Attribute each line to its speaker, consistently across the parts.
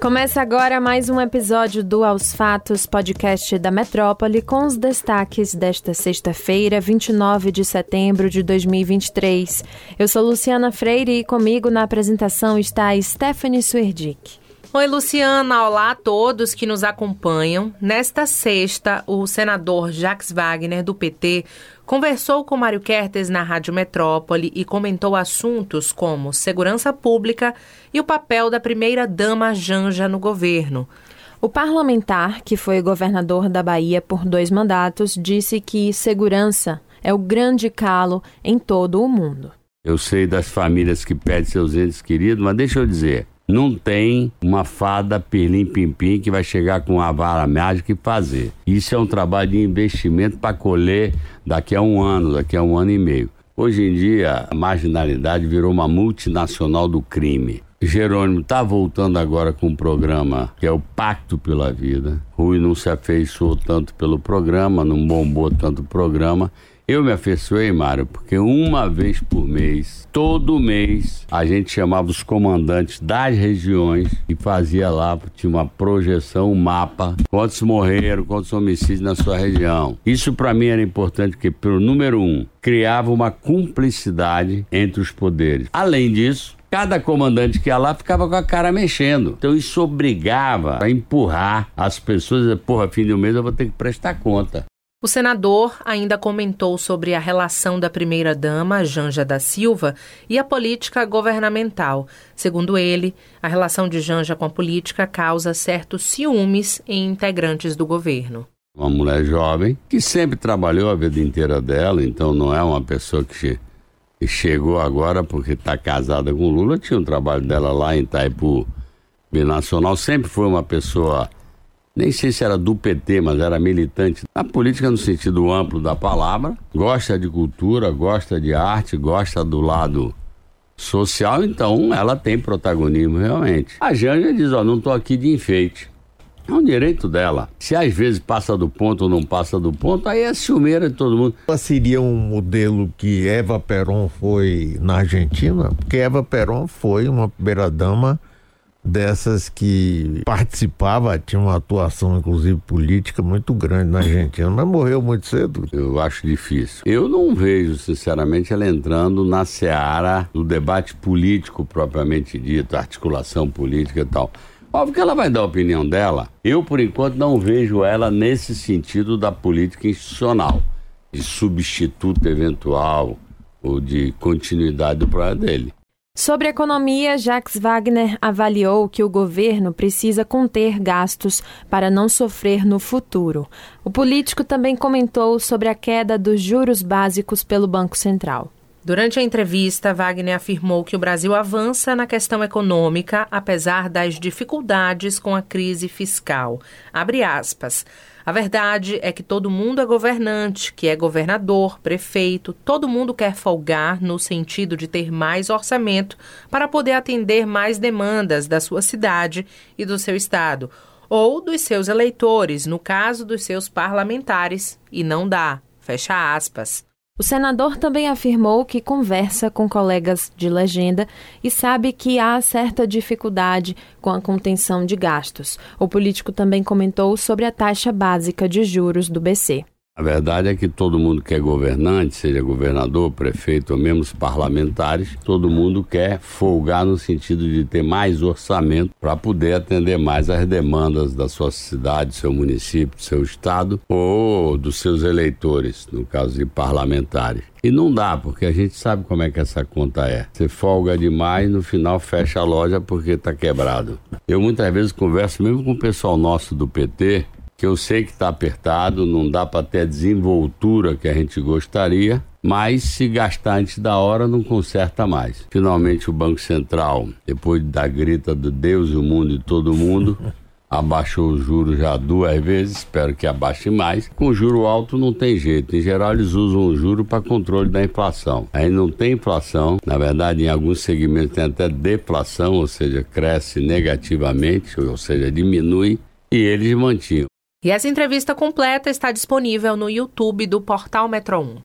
Speaker 1: Começa agora mais um episódio do Aos Fatos, podcast da Metrópole, com os destaques desta sexta-feira, 29 de setembro de 2023. Eu sou Luciana Freire e comigo na apresentação está Stephanie Suerdick.
Speaker 2: Oi, Luciana. Olá a todos que nos acompanham. Nesta sexta, o senador Jacques Wagner, do PT, conversou com Mário Kertes na Rádio Metrópole e comentou assuntos como segurança pública e o papel da primeira-dama Janja no governo.
Speaker 1: O parlamentar, que foi governador da Bahia por dois mandatos, disse que segurança é o grande calo em todo o mundo.
Speaker 3: Eu sei das famílias que perdem seus entes queridos, mas deixa eu dizer, não tem uma fada pirlim-pim-pim que vai chegar com uma vara mágica e fazer. Isso é um trabalho de investimento para colher daqui a um ano, daqui a um ano e meio. Hoje em dia, a marginalidade virou uma multinacional do crime. Jerônimo está voltando agora com um programa que é o Pacto pela Vida. Rui não se afeiçoou tanto pelo programa, não bombou tanto o programa. Eu me afeiçoei, Mário, porque uma vez por mês, todo mês, a gente chamava os comandantes das regiões e fazia lá, tinha uma projeção, um mapa, quantos morreram, quantos homicídios na sua região. Isso para mim era importante porque, pelo número um, criava uma cumplicidade entre os poderes. Além disso, Cada comandante que ia lá ficava com a cara mexendo. Então isso obrigava a empurrar as pessoas. Porra, fim do mês eu vou ter que prestar conta.
Speaker 2: O senador ainda comentou sobre a relação da primeira-dama, Janja da Silva, e a política governamental. Segundo ele, a relação de Janja com a política causa certos ciúmes em integrantes do governo.
Speaker 3: Uma mulher jovem que sempre trabalhou a vida inteira dela, então não é uma pessoa que chegou agora porque está casada com Lula. Tinha um trabalho dela lá em Itaipu Binacional, sempre foi uma pessoa nem sei se era do PT, mas era militante na política no sentido amplo da palavra, gosta de cultura, gosta de arte, gosta do lado social, então ela tem protagonismo realmente. A Janja diz, ó, não tô aqui de enfeite. É um direito dela. Se às vezes passa do ponto ou não passa do ponto, aí é ciumeira de todo mundo.
Speaker 4: Ela seria um modelo que Eva Peron foi na Argentina? Porque Eva Peron foi uma primeira-dama dessas que participava, tinha uma atuação inclusive política muito grande na Argentina, mas morreu muito cedo.
Speaker 3: Eu acho difícil. Eu não vejo, sinceramente, ela entrando na seara do debate político propriamente dito, articulação política e tal. Óbvio que ela vai dar a opinião dela. Eu, por enquanto, não vejo ela nesse sentido da política institucional, de substituto eventual ou de continuidade do programa dele.
Speaker 1: Sobre economia, Jacques Wagner avaliou que o governo precisa conter gastos para não sofrer no futuro. O político também comentou sobre a queda dos juros básicos pelo Banco Central.
Speaker 2: Durante a entrevista, Wagner afirmou que o Brasil avança na questão econômica, apesar das dificuldades com a crise fiscal. Abre aspas. A verdade é que todo mundo é governante, que é governador, prefeito, todo mundo quer folgar no sentido de ter mais orçamento para poder atender mais demandas da sua cidade e do seu estado, ou dos seus eleitores, no caso dos seus parlamentares, e não dá. Fecha aspas.
Speaker 1: O senador também afirmou que conversa com colegas de legenda e sabe que há certa dificuldade com a contenção de gastos. O político também comentou sobre a taxa básica de juros do BC.
Speaker 3: A verdade é que todo mundo que é governante, seja governador, prefeito ou mesmo os parlamentares, todo mundo quer folgar no sentido de ter mais orçamento para poder atender mais às demandas da sua cidade, seu município, seu estado ou dos seus eleitores, no caso de parlamentares. E não dá, porque a gente sabe como é que essa conta é. Você folga demais, no final fecha a loja porque está quebrado. Eu muitas vezes converso mesmo com o pessoal nosso do PT, que eu sei que está apertado, não dá para ter a desenvoltura que a gente gostaria, mas se gastar antes da hora não conserta mais. Finalmente o Banco Central, depois da grita do Deus e o mundo e todo mundo, abaixou os juros já duas vezes, espero que abaixe mais. Com juro alto não tem jeito, em geral eles usam o juro para controle da inflação. Aí não tem inflação, na verdade em alguns segmentos tem até deflação, ou seja, cresce negativamente, ou seja, diminui, e eles mantinham.
Speaker 2: E essa entrevista completa está disponível no YouTube do Portal Metro 1.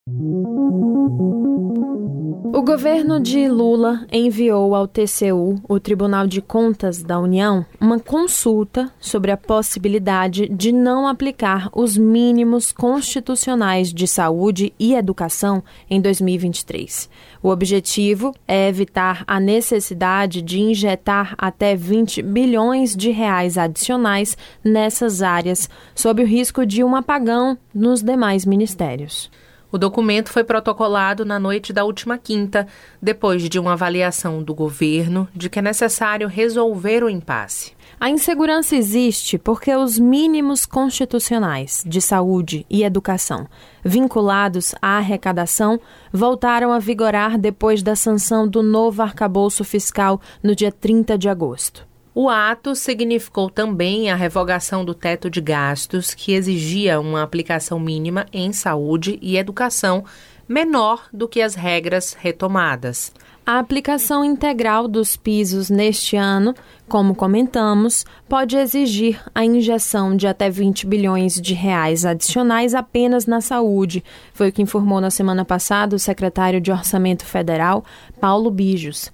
Speaker 1: O governo de Lula enviou ao TCU, o Tribunal de Contas da União, uma consulta sobre a possibilidade de não aplicar os mínimos constitucionais de saúde e educação em 2023. O objetivo é evitar a necessidade de injetar até 20 bilhões de reais adicionais nessas áreas, sob o risco de um apagão nos demais ministérios.
Speaker 2: O documento foi protocolado na noite da última quinta, depois de uma avaliação do governo de que é necessário resolver o impasse.
Speaker 1: A insegurança existe porque os mínimos constitucionais de saúde e educação, vinculados à arrecadação, voltaram a vigorar depois da sanção do novo arcabouço fiscal no dia 30 de agosto.
Speaker 2: O ato significou também a revogação do teto de gastos, que exigia uma aplicação mínima em saúde e educação menor do que as regras retomadas.
Speaker 1: A aplicação integral dos pisos neste ano, como comentamos, pode exigir a injeção de até 20 bilhões de reais adicionais apenas na saúde, foi o que informou na semana passada o secretário de Orçamento Federal, Paulo Bijos.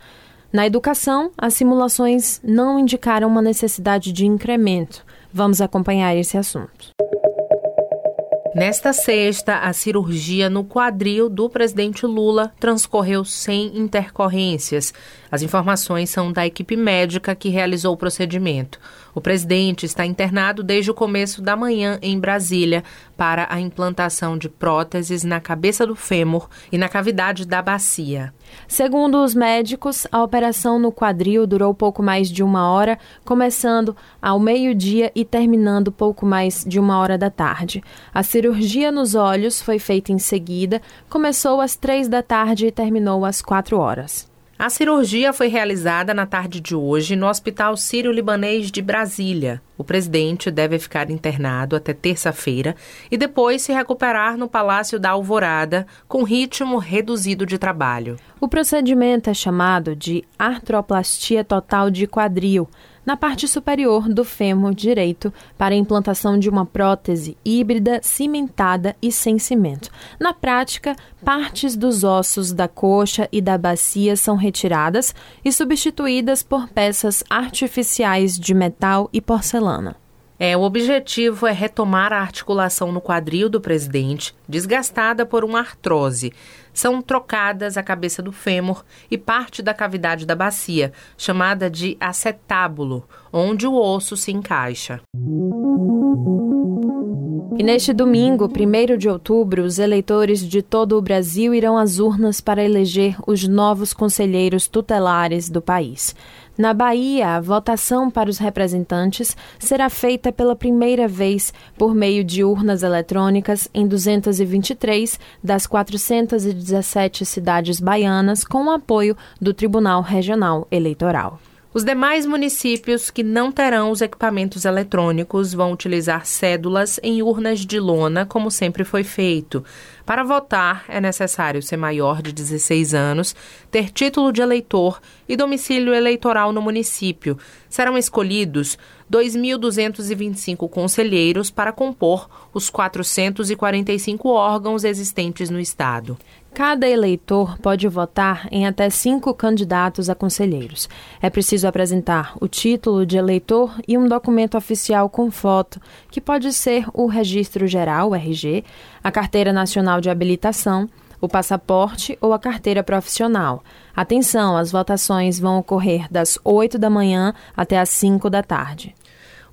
Speaker 1: Na educação, as simulações não indicaram uma necessidade de incremento. Vamos acompanhar esse assunto.
Speaker 2: Nesta sexta, a cirurgia no quadril do presidente Lula transcorreu sem intercorrências. As informações são da equipe médica que realizou o procedimento. O presidente está internado desde o começo da manhã em Brasília para a implantação de próteses na cabeça do fêmur e na cavidade da bacia.
Speaker 1: Segundo os médicos, a operação no quadril durou pouco mais de uma hora, começando ao meio-dia e terminando pouco mais de uma hora da tarde. A cirurgia nos olhos foi feita em seguida, começou às três da tarde e terminou às quatro horas.
Speaker 2: A cirurgia foi realizada na tarde de hoje no Hospital Sírio-Libanês de Brasília. O presidente deve ficar internado até terça-feira e depois se recuperar no Palácio da Alvorada com ritmo reduzido de trabalho.
Speaker 1: O procedimento é chamado de artroplastia total de quadril na parte superior do fêmur direito para a implantação de uma prótese híbrida cimentada e sem cimento. Na prática, partes dos ossos da coxa e da bacia são retiradas e substituídas por peças artificiais de metal e porcelana.
Speaker 2: É, o objetivo é retomar a articulação no quadril do presidente, desgastada por uma artrose. São trocadas a cabeça do fêmur e parte da cavidade da bacia, chamada de acetábulo, onde o osso se encaixa.
Speaker 1: E neste domingo, 1 de outubro, os eleitores de todo o Brasil irão às urnas para eleger os novos conselheiros tutelares do país. Na Bahia, a votação para os representantes será feita pela primeira vez por meio de urnas eletrônicas em 223 das 417 cidades baianas, com o apoio do Tribunal Regional Eleitoral.
Speaker 2: Os demais municípios que não terão os equipamentos eletrônicos vão utilizar cédulas em urnas de lona, como sempre foi feito. Para votar, é necessário ser maior de 16 anos, ter título de eleitor e domicílio eleitoral no município. Serão escolhidos 2.225 conselheiros para compor os 445 órgãos existentes no Estado.
Speaker 1: Cada eleitor pode votar em até cinco candidatos a conselheiros. É preciso apresentar o título de eleitor e um documento oficial com foto, que pode ser o Registro Geral, RG, a Carteira Nacional de Habilitação, o passaporte ou a carteira profissional. Atenção, as votações vão ocorrer das 8 da manhã até as 5 da tarde.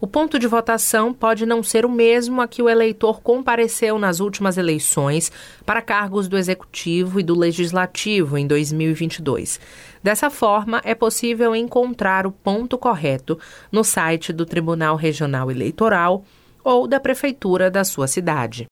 Speaker 2: O ponto de votação pode não ser o mesmo a que o eleitor compareceu nas últimas eleições para cargos do Executivo e do Legislativo em 2022. Dessa forma, é possível encontrar o ponto correto no site do Tribunal Regional Eleitoral ou da Prefeitura da sua cidade.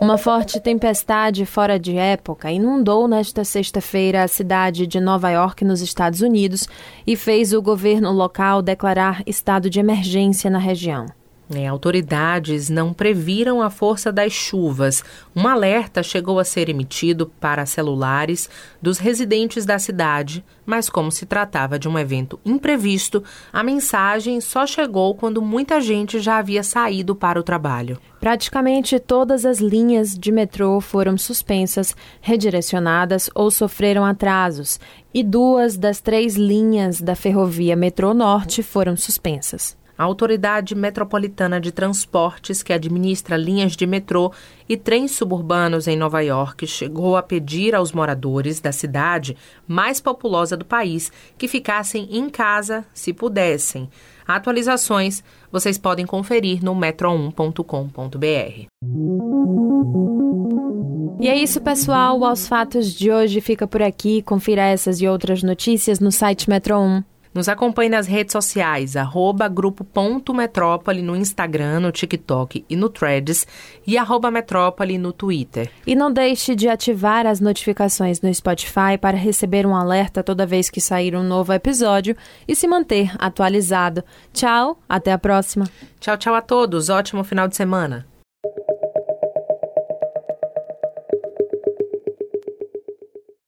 Speaker 1: Uma forte tempestade fora de época inundou nesta sexta-feira a cidade de Nova York, nos Estados Unidos, e fez o governo local declarar estado de emergência na região.
Speaker 2: É, autoridades não previram a força das chuvas. Um alerta chegou a ser emitido para celulares dos residentes da cidade, mas como se tratava de um evento imprevisto, a mensagem só chegou quando muita gente já havia saído para o trabalho.
Speaker 1: Praticamente todas as linhas de metrô foram suspensas, redirecionadas ou sofreram atrasos, e duas das três linhas da ferrovia Metrô Norte foram suspensas.
Speaker 2: A Autoridade Metropolitana de Transportes, que administra linhas de metrô e trens suburbanos em Nova York, chegou a pedir aos moradores da cidade mais populosa do país que ficassem em casa se pudessem. Atualizações vocês podem conferir no metro1.com.br.
Speaker 1: E é isso, pessoal. Aos Fatos de hoje fica por aqui. Confira essas e outras notícias no site Metro 1.
Speaker 2: Nos acompanhe nas redes sociais, arroba grupo.metrópole no Instagram, no TikTok e no Threads e arroba metrópole no Twitter.
Speaker 1: E não deixe de ativar as notificações no Spotify para receber um alerta toda vez que sair um novo episódio e se manter atualizado. Tchau, até a próxima.
Speaker 2: Tchau, tchau a todos. Ótimo final de semana.